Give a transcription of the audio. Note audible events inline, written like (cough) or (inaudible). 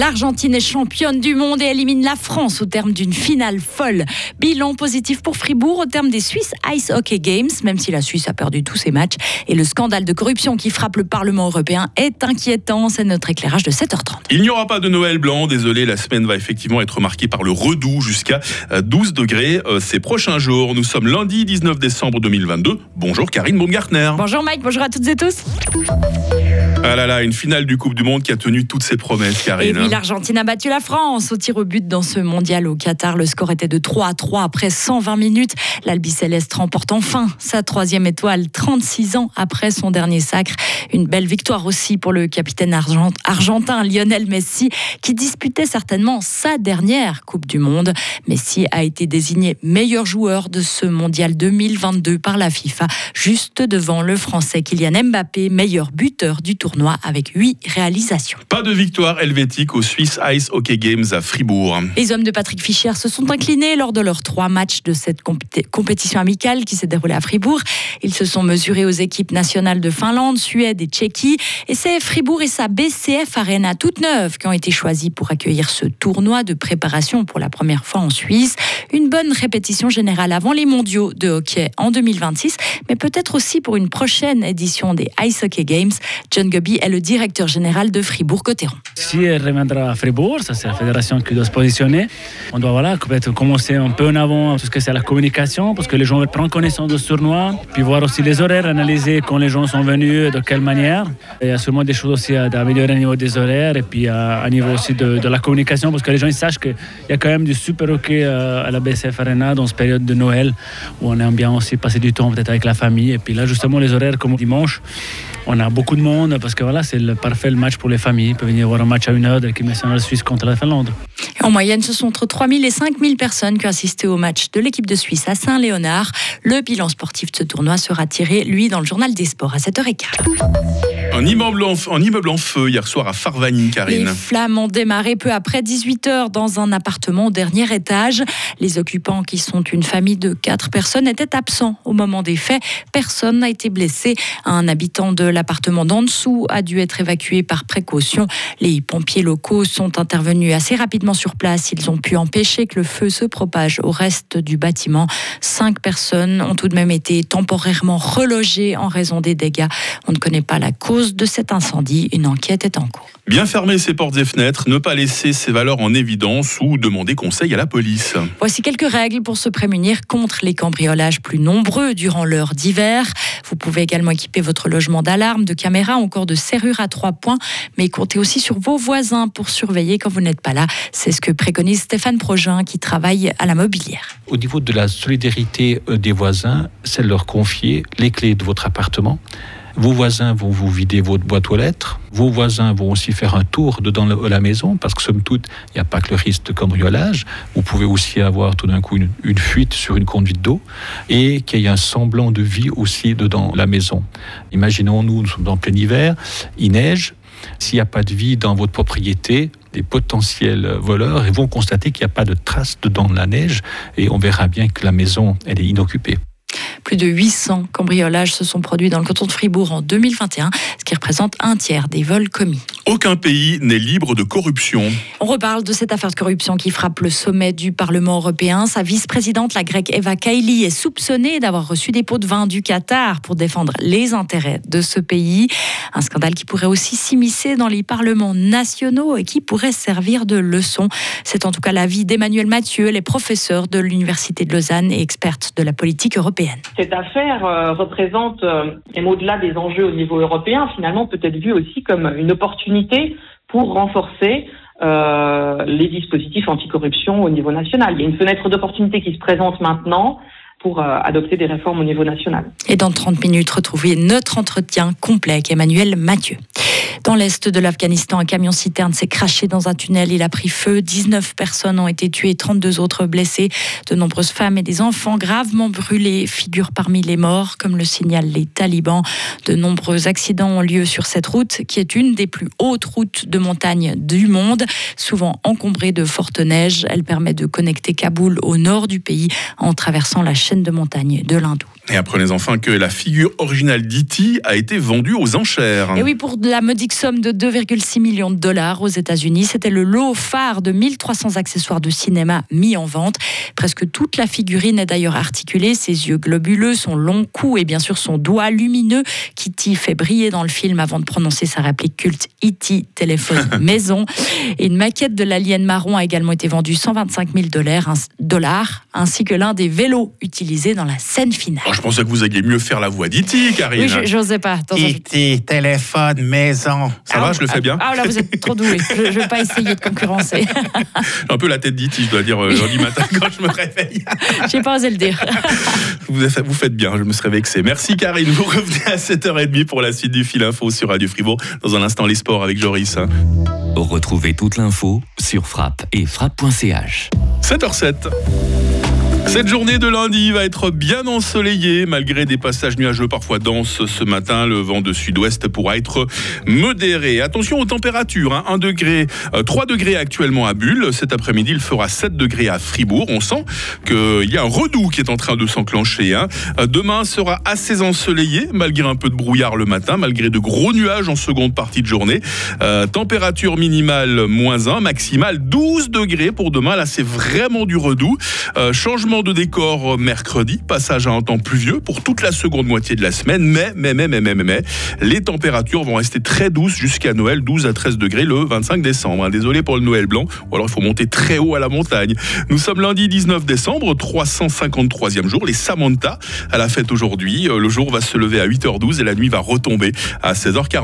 L'Argentine est championne du monde et élimine la France au terme d'une finale folle. Bilan positif pour Fribourg au terme des Swiss Ice Hockey Games, même si la Suisse a perdu tous ses matchs. Et le scandale de corruption qui frappe le Parlement européen est inquiétant. C'est notre éclairage de 7h30. Il n'y aura pas de Noël blanc. Désolé, la semaine va effectivement être marquée par le redoux jusqu'à 12 euh, degrés euh, ces prochains jours. Nous sommes lundi 19 décembre 2022. Bonjour Karine Baumgartner. Bonjour Mike, bonjour à toutes et tous. Ah là là, une finale du Coupe du Monde qui a tenu toutes ses promesses, Karine. Et oui, l'Argentine a battu la France au tir au but dans ce mondial au Qatar. Le score était de 3 à 3 après 120 minutes. L'Albi Céleste remporte enfin sa troisième étoile, 36 ans après son dernier sacre. Une belle victoire aussi pour le capitaine argentin Lionel Messi, qui disputait certainement sa dernière Coupe du Monde. Messi a été désigné meilleur joueur de ce mondial 2022 par la FIFA, juste devant le Français Kylian Mbappé, meilleur buteur du tour avec 8 réalisations. Pas de victoire helvétique aux Swiss Ice Hockey Games à Fribourg. Les hommes de Patrick Fischer se sont inclinés lors de leurs trois matchs de cette compétition amicale qui s'est déroulée à Fribourg. Ils se sont mesurés aux équipes nationales de Finlande, Suède et Tchéquie. Et c'est Fribourg et sa BCF Arena toute neuve qui ont été choisis pour accueillir ce tournoi de préparation pour la première fois en Suisse. Une bonne répétition générale avant les mondiaux de hockey en 2026, mais peut-être aussi pour une prochaine édition des Ice Hockey Games. John est le directeur général de Fribourg-Cotteron. Si elle reviendra à Fribourg, ça c'est la fédération qui doit se positionner. On doit voilà, commencer un peu en avant tout ce que c'est la communication, parce que les gens veulent prendre connaissance de ce tournoi, puis voir aussi les horaires, analyser quand les gens sont venus, de quelle manière. il y a sûrement des choses aussi à améliorer au niveau des horaires et puis à, niveau aussi de, la communication, parce que les gens ils sachent qu'il y a quand même du super hockey euh, à la BCF Arena dans cette période de Noël, où on aime bien aussi passer du temps peut-être avec la famille. Et puis là, justement, les horaires comme dimanche, on a beaucoup de monde parce que voilà, c'est le parfait match pour les familles. Ils peuvent venir voir un match à une heure de l'équipe nationale suisse contre la Finlande. En moyenne, ce sont entre 3000 et 5000 personnes qui ont assisté au match de l'équipe de Suisse à Saint-Léonard. Le bilan sportif de ce tournoi sera tiré, lui, dans le journal des sports à 7h15. Un immeuble, en, immeuble en feu hier soir à Farvagny, Karine. Les flammes ont démarré peu après 18h dans un appartement au dernier étage. Les occupants, qui sont une famille de quatre personnes, étaient absents au moment des faits. Personne n'a été blessé. Un habitant de l'appartement d'en dessous a dû être évacué par précaution. Les pompiers locaux sont intervenus assez rapidement sur place. Ils ont pu empêcher que le feu se propage au reste du bâtiment. Cinq personnes ont tout de même été temporairement relogées en raison des dégâts. On ne connaît pas la cause de cet incendie. Une enquête est en cours. Bien fermer ses portes et fenêtres, ne pas laisser ses valeurs en évidence ou demander conseil à la police. Voici quelques règles pour se prémunir contre les cambriolages plus nombreux durant l'heure d'hiver. Vous pouvez également équiper votre logement d'alarme, de caméras, encore de serrures à trois points, mais comptez aussi sur vos voisins pour surveiller quand vous n'êtes pas là. C'est ce que préconise Stéphane Progin qui travaille à la mobilière. Au niveau de la solidarité euh, des voisins, c'est leur confier les clés de votre appartement vos voisins vont vous vider votre boîte aux lettres. Vos voisins vont aussi faire un tour dedans la maison parce que somme toute, il n'y a pas que le risque de cambriolage. Vous pouvez aussi avoir tout d'un coup une, fuite sur une conduite d'eau et qu'il y ait un semblant de vie aussi dedans la maison. Imaginons, nous, sommes en plein hiver, il neige. S'il n'y a pas de vie dans votre propriété, les potentiels voleurs vont constater qu'il n'y a pas de traces dedans de la neige et on verra bien que la maison, elle est inoccupée. Plus de 800 cambriolages se sont produits dans le canton de Fribourg en 2021, ce qui représente un tiers des vols commis. Aucun pays n'est libre de corruption. On reparle de cette affaire de corruption qui frappe le sommet du Parlement européen. Sa vice-présidente, la grecque Eva Kaili, est soupçonnée d'avoir reçu des pots de vin du Qatar pour défendre les intérêts de ce pays. Un scandale qui pourrait aussi s'immiscer dans les parlements nationaux et qui pourrait servir de leçon. C'est en tout cas l'avis d'Emmanuel Mathieu, les professeurs de l'Université de Lausanne et experte de la politique européenne. Cette affaire euh, représente, euh, et au-delà des enjeux au niveau européen, finalement peut être vue aussi comme une opportunité pour renforcer euh, les dispositifs anticorruption au niveau national. Il y a une fenêtre d'opportunité qui se présente maintenant pour adopter des réformes au niveau national. Et dans 30 minutes, retrouvez notre entretien complet avec Emmanuel Mathieu. Dans l'est de l'Afghanistan, un camion citerne s'est craché dans un tunnel. Il a pris feu. 19 personnes ont été tuées, 32 autres blessées. De nombreuses femmes et des enfants gravement brûlés figurent parmi les morts, comme le signalent les talibans. De nombreux accidents ont lieu sur cette route, qui est une des plus hautes routes de montagne du monde, souvent encombrée de fortes neiges. Elle permet de connecter Kaboul au nord du pays en traversant la chaîne de montagnes de l'Hindou. Et apprenez enfin que la figure originale d'Iti a été vendue aux enchères. Et oui, pour la modique somme de 2,6 millions de dollars aux États-Unis. C'était le lot phare de 1300 accessoires de cinéma mis en vente. Presque toute la figurine est d'ailleurs articulée. Ses yeux globuleux, son long cou et bien sûr son doigt lumineux. Kitty fait briller dans le film avant de prononcer sa réplique culte E.T. téléphone (laughs) maison. Et une maquette de l'alien marron a également été vendue 125 000 dollars, ainsi que l'un des vélos utilisés dans la scène finale. Oh, je pensais que vous alliez mieux faire la voix d'E.T., Karine. Oui, j'osais pas. E.T. téléphone maison. Ça va, je le fais bien Ah là, vous êtes trop doué. Je ne vais pas essayer de concurrencer. Un peu la tête d'E.T., je dois dire, euh, lundi matin (laughs) quand je me réveille. J'ai pas osé le dire. Vous, vous faites bien, je me serais vexé. Merci Karine, vous revenez à 7h30 pour la suite du fil info sur Radio Fribourg. Dans un instant, les sports avec Joris. Retrouvez toute l'info sur frappe et frappe.ch. 7h07. Cette journée de lundi va être bien ensoleillée malgré des passages nuageux parfois denses ce matin. Le vent de sud-ouest pourra être modéré. Attention aux températures. 1 hein. degré, 3 euh, degrés actuellement à Bulle. Cet après-midi, il fera 7 degrés à Fribourg. On sent qu'il y a un redout qui est en train de s'enclencher. Hein. Euh, demain sera assez ensoleillé malgré un peu de brouillard le matin, malgré de gros nuages en seconde partie de journée. Euh, température minimale moins 1, maximale 12 degrés pour demain. Là, c'est vraiment du redout. changement de décor mercredi, passage à un temps pluvieux pour toute la seconde moitié de la semaine, mais, mais, mais, mais, mais, mais, les températures vont rester très douces jusqu'à Noël, 12 à 13 degrés le 25 décembre. Hein. Désolé pour le Noël blanc, ou alors il faut monter très haut à la montagne. Nous sommes lundi 19 décembre, 353e jour, les Samantha à la fête aujourd'hui. Euh, le jour va se lever à 8h12 et la nuit va retomber à 16h40.